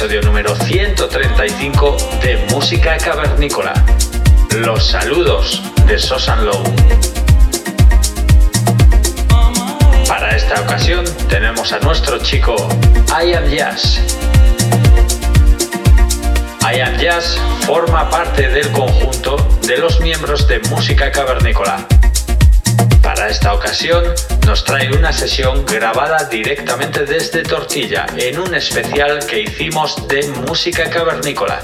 Episodio número 135 de Música Cavernícola. Los saludos de Sosan Low. Para esta ocasión tenemos a nuestro chico I Am Jazz. I Am Jazz forma parte del conjunto de los miembros de Música Cavernícola para esta ocasión nos trae una sesión grabada directamente desde Tortilla en un especial que hicimos de música cavernícola.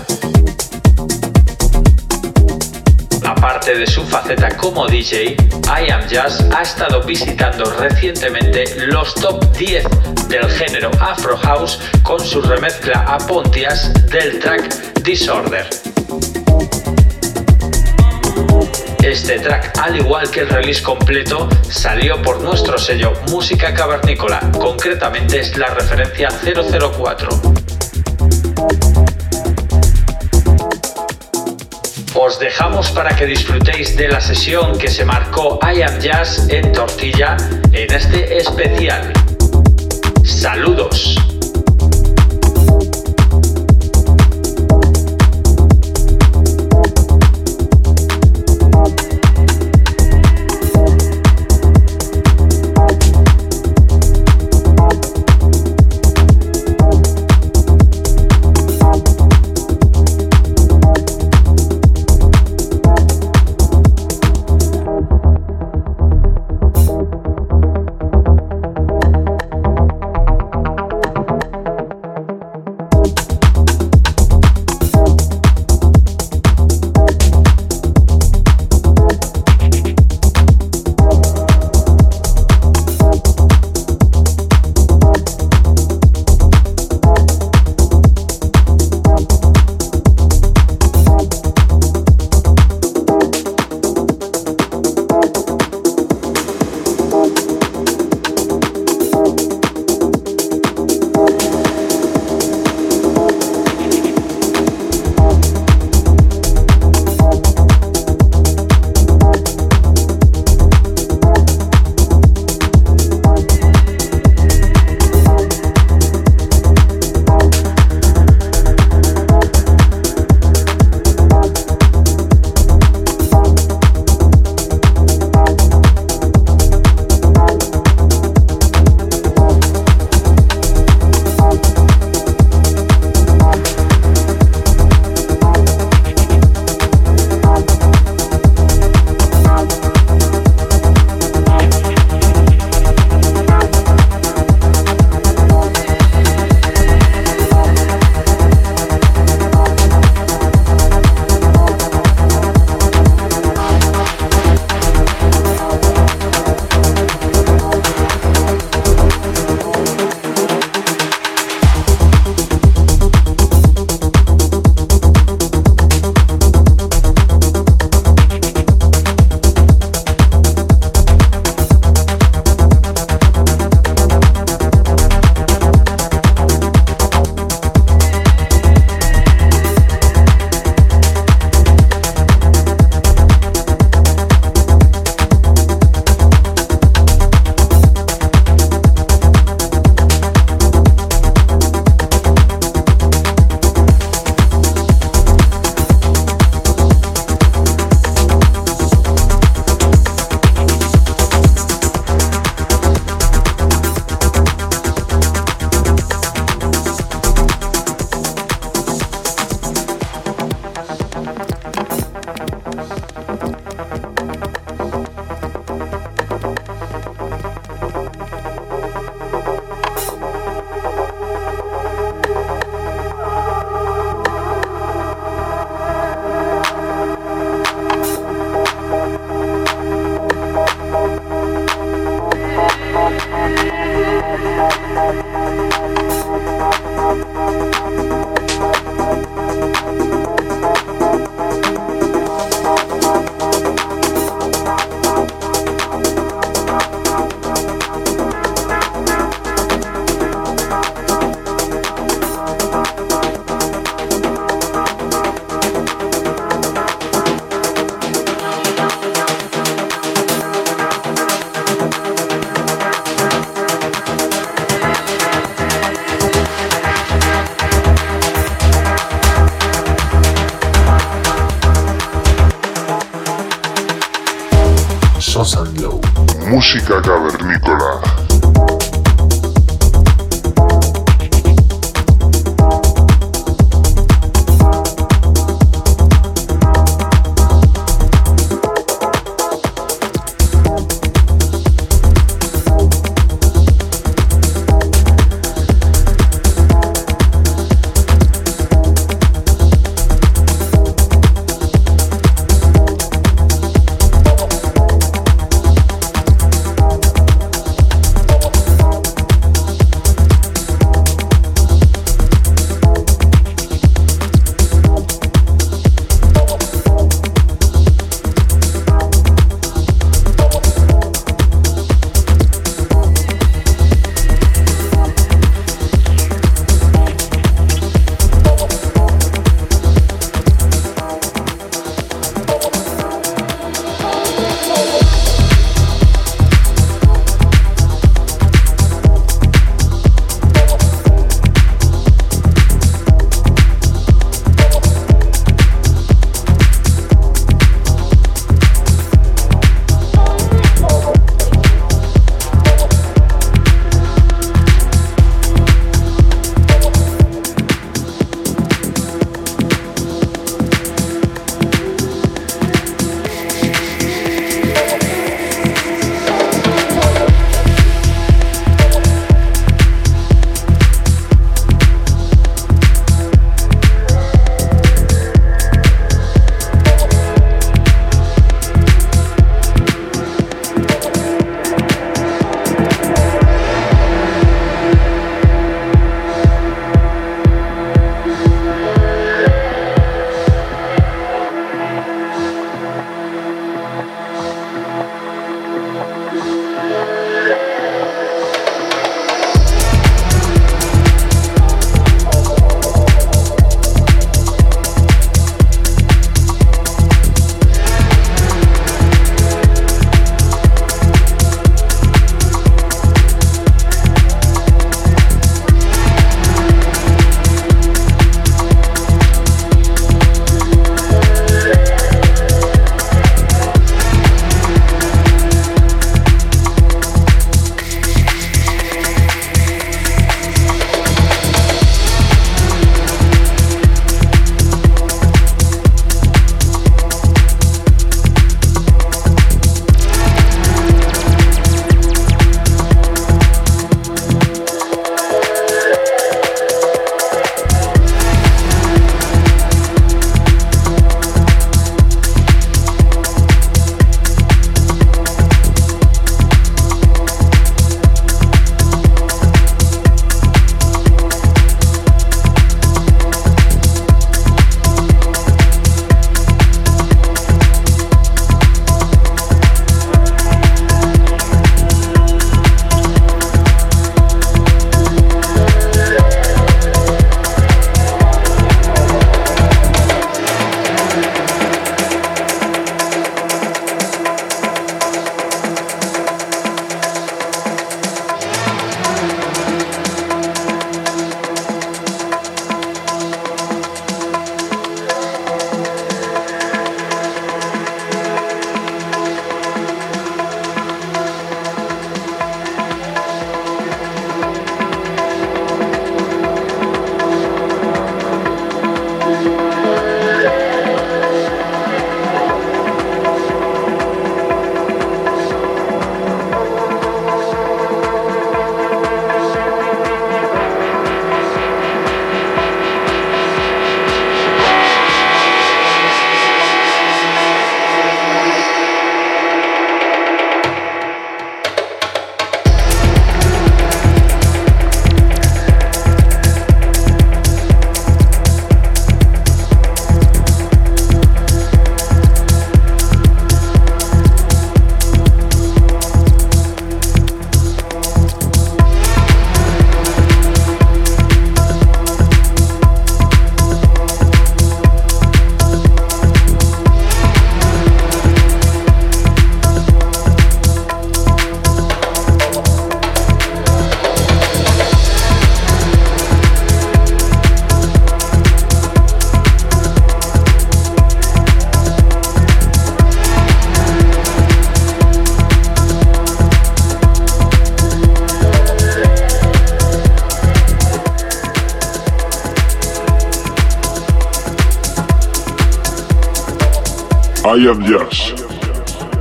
Aparte de su faceta como DJ, I Am Jazz ha estado visitando recientemente los top 10 del género Afro House con su remezcla a Pontias del track Disorder. Este track, al igual que el release completo, salió por nuestro sello Música Cavernícola, concretamente es la referencia 004. Os dejamos para que disfrutéis de la sesión que se marcó I Am Jazz en Tortilla en este especial. Saludos. Jazz.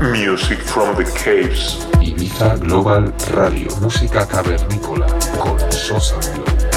Music from the caves. Ibiza Global Radio, música cavernícola con Sosa Glow.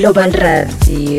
Global Radio.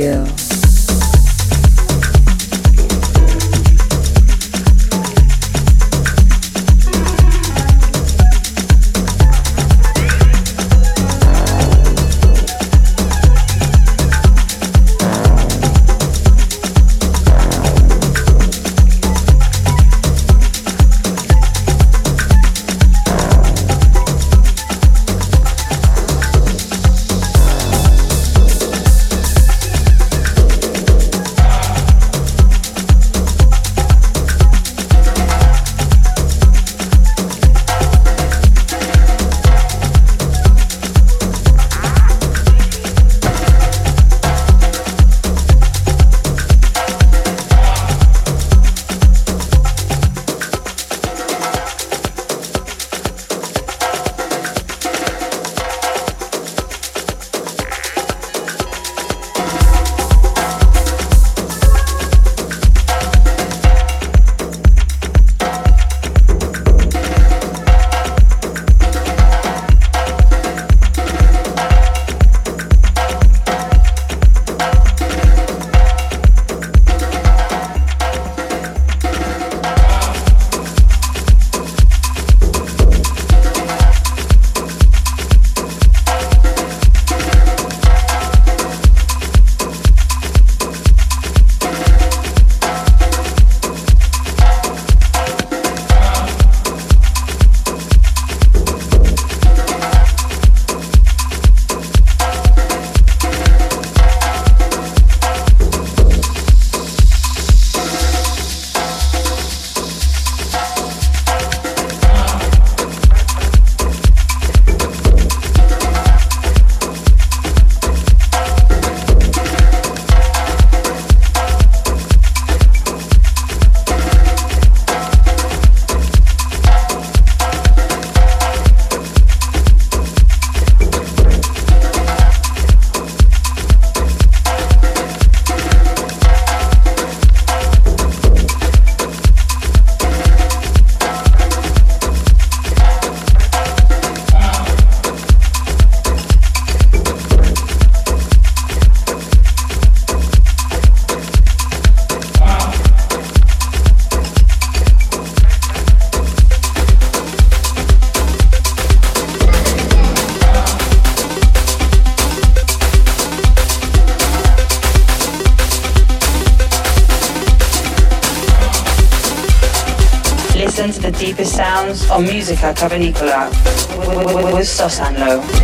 on Musica Tavernicola with, with, with, with Sosanlo.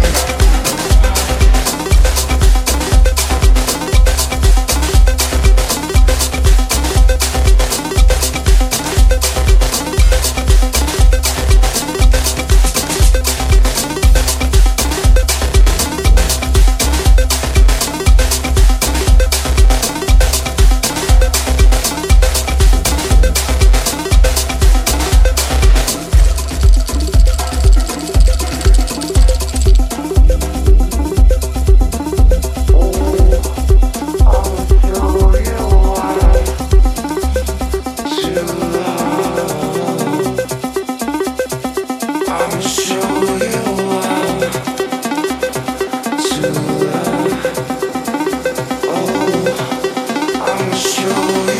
show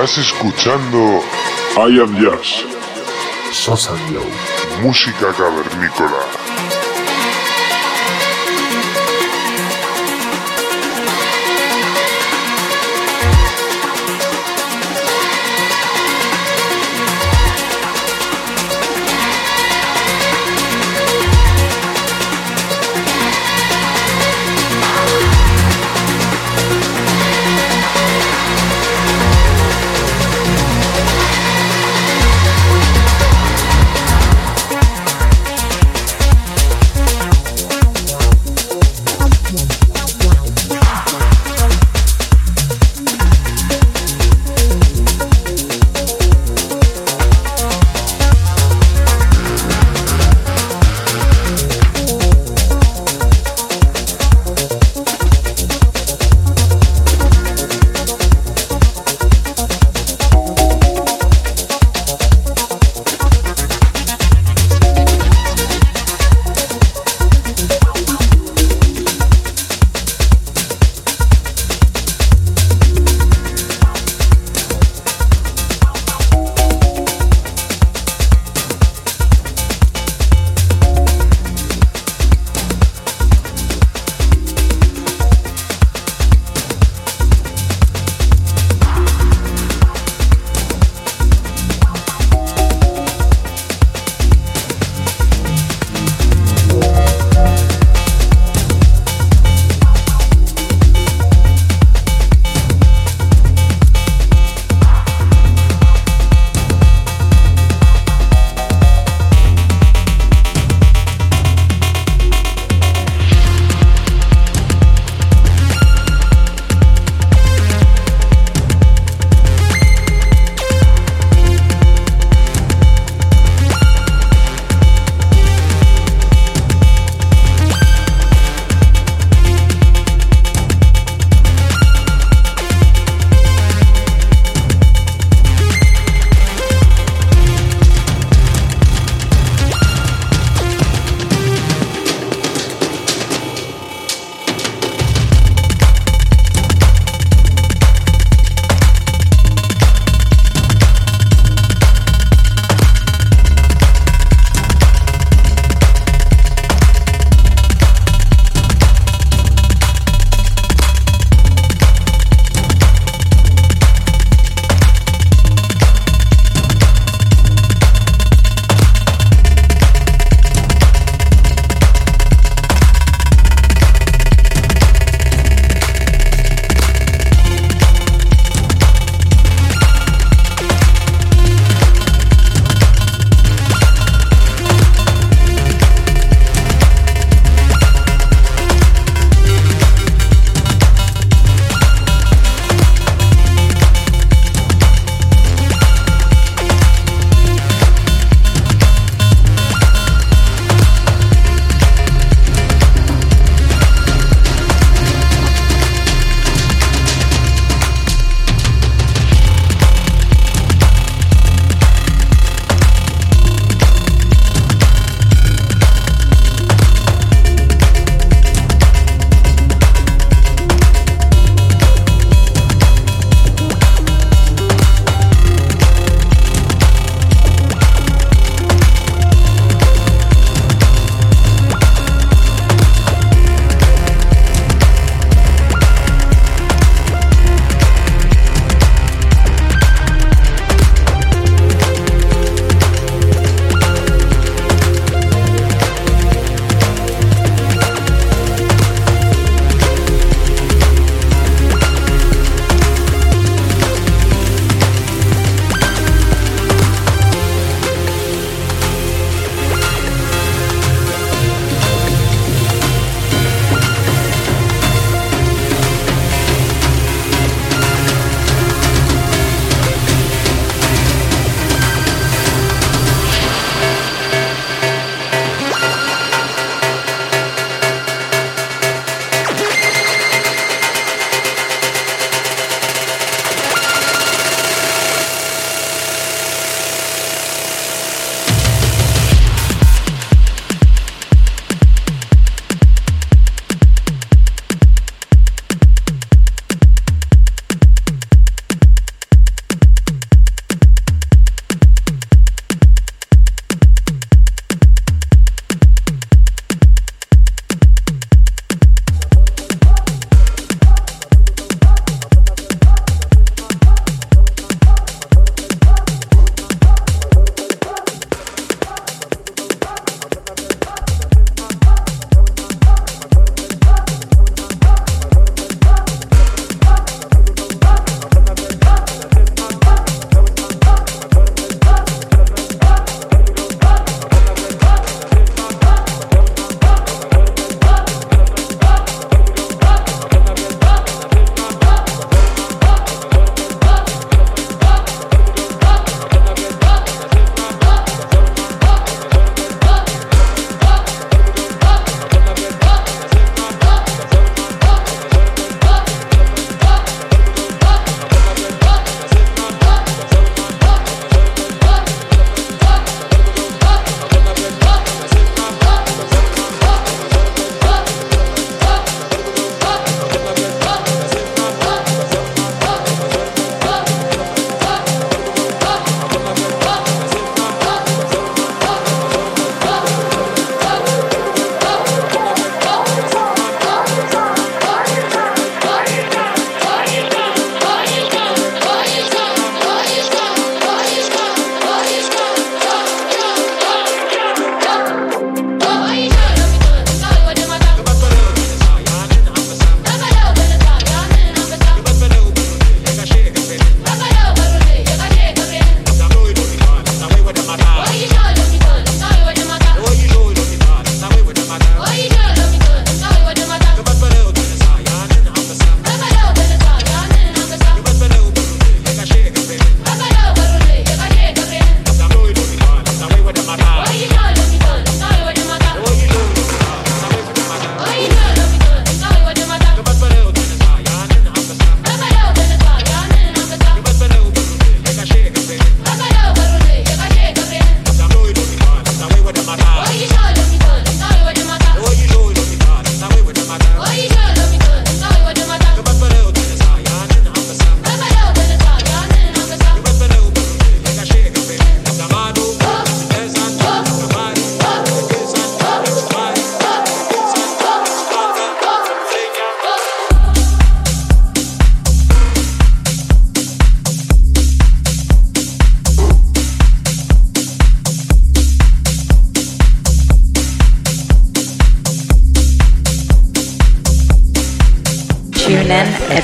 Estás escuchando I Am Jazz. Sosa. Música cavernícola.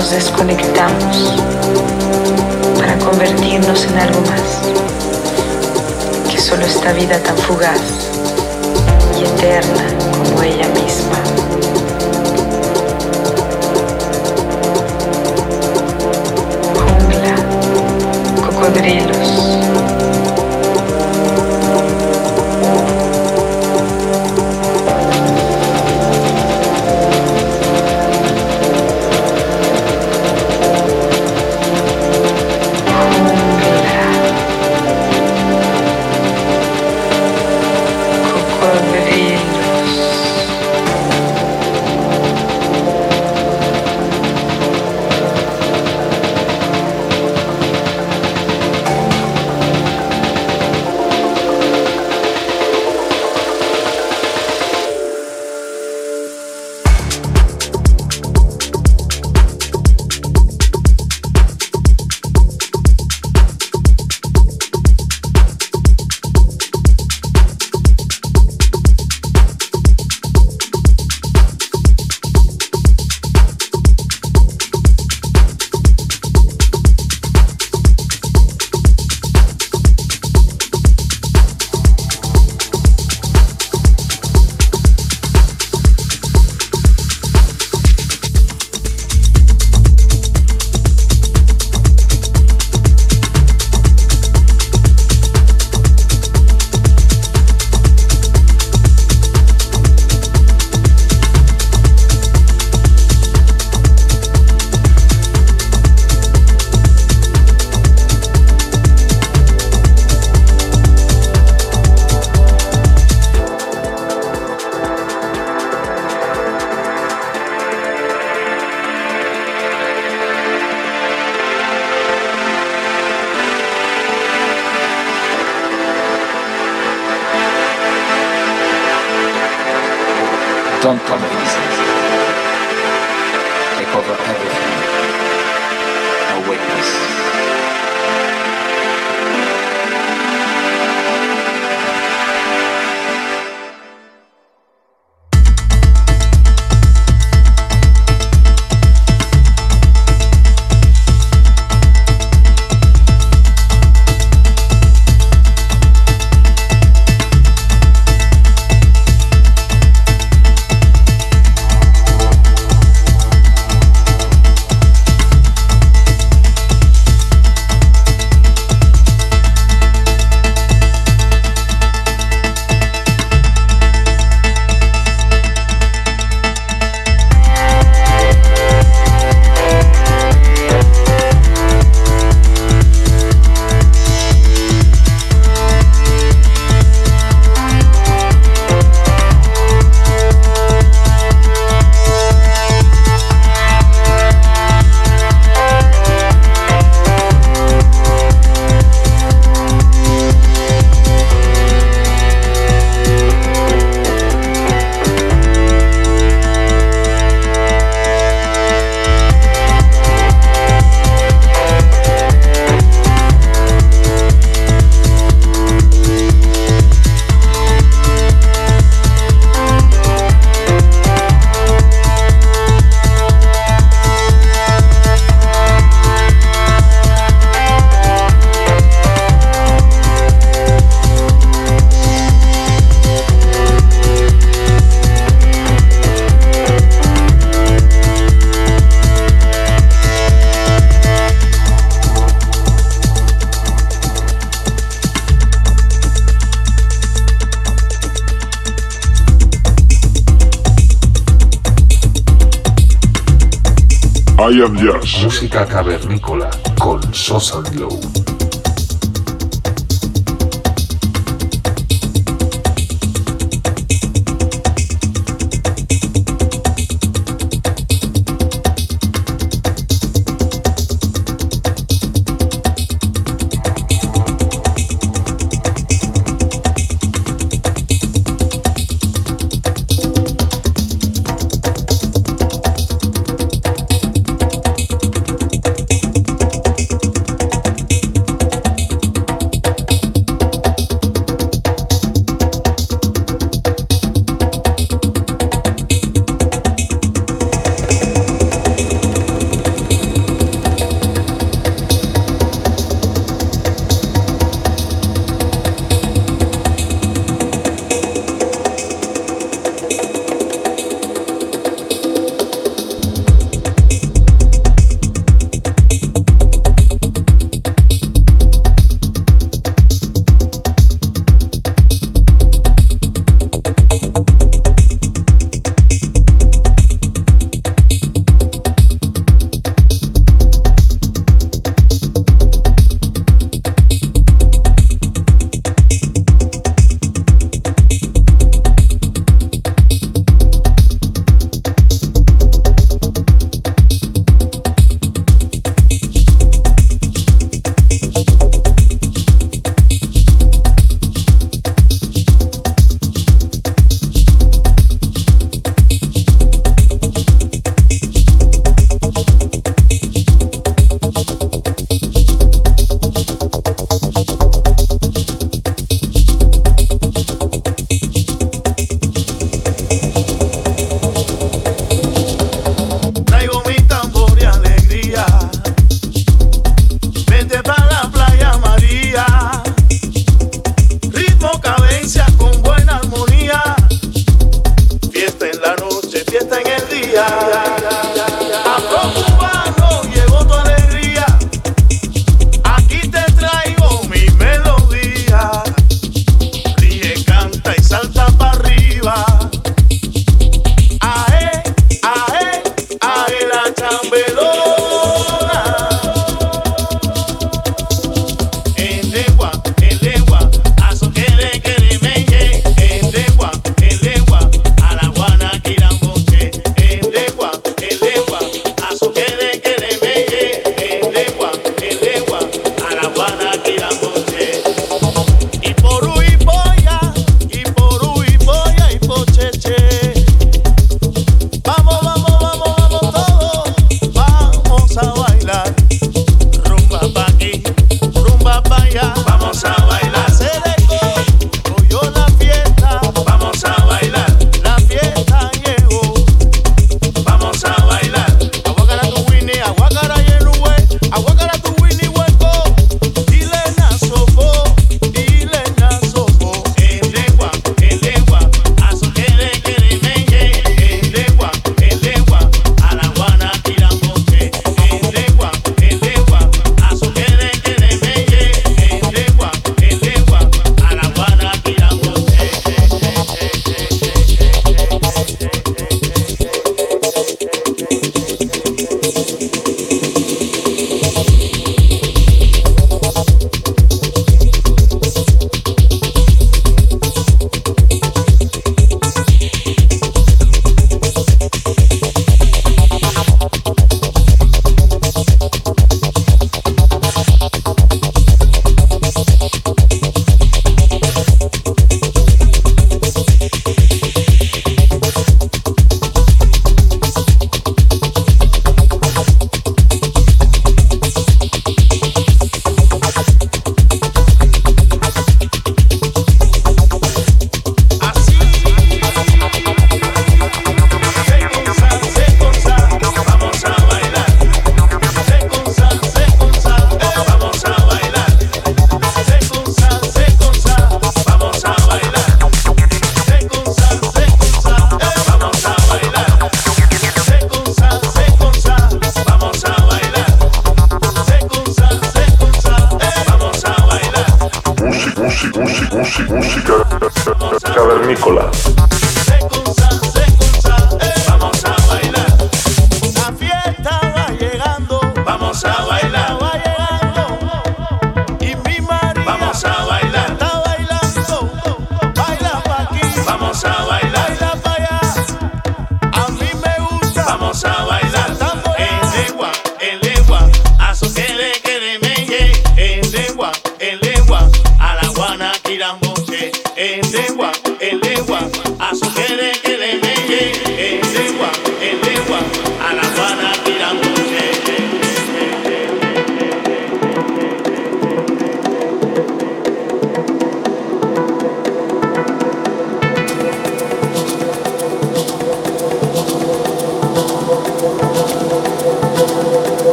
nos desconectamos para convertirnos en algo más que solo esta vida tan fugaz y eterna como ella misma. cocodrilo. Música cavernícola con Sosa Glow.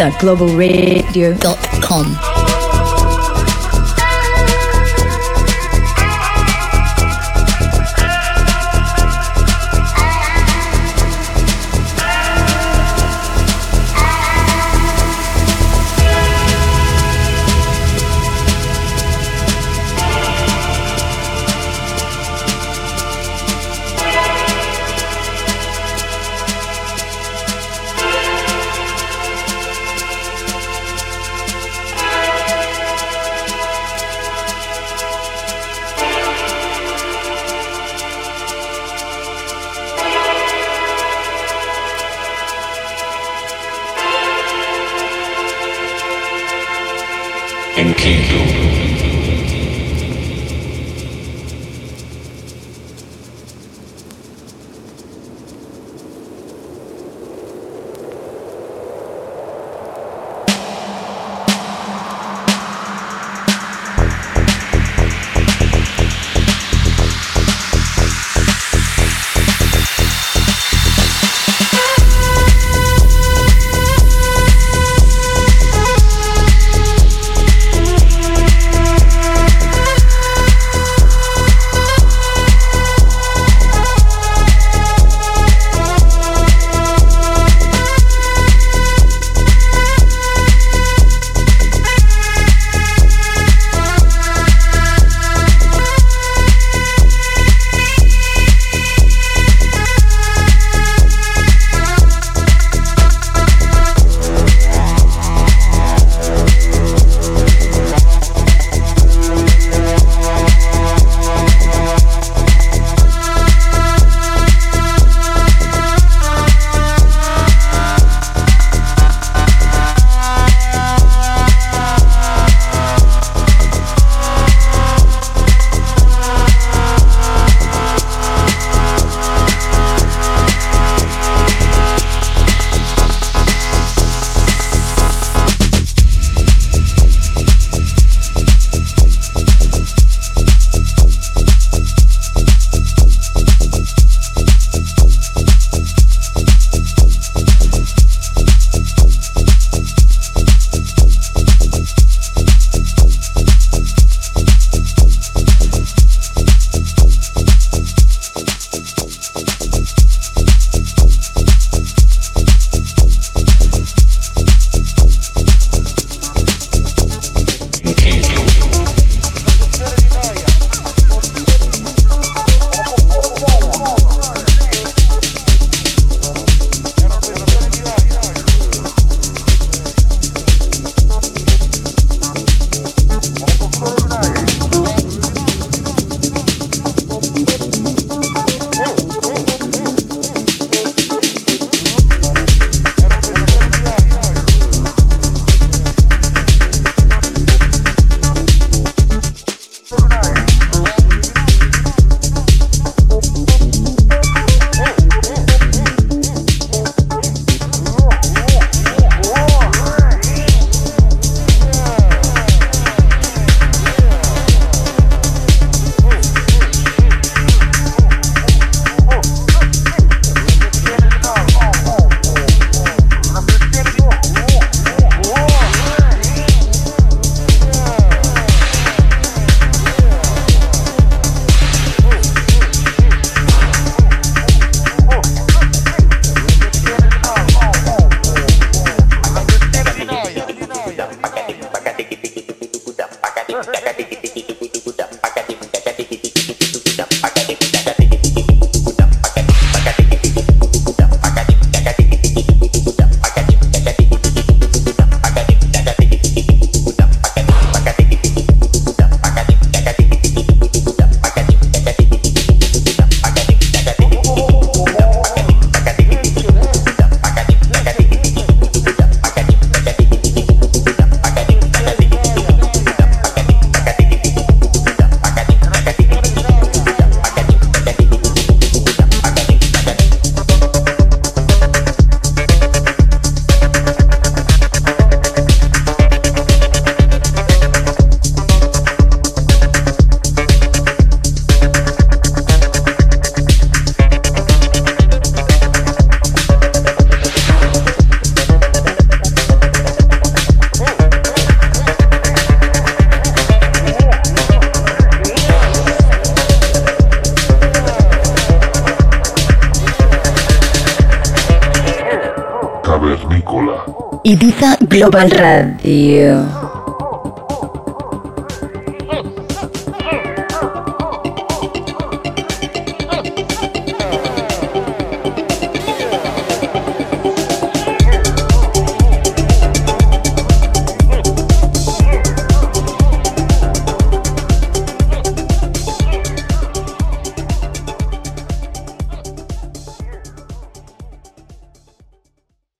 www.globalradio.com. Global Radio.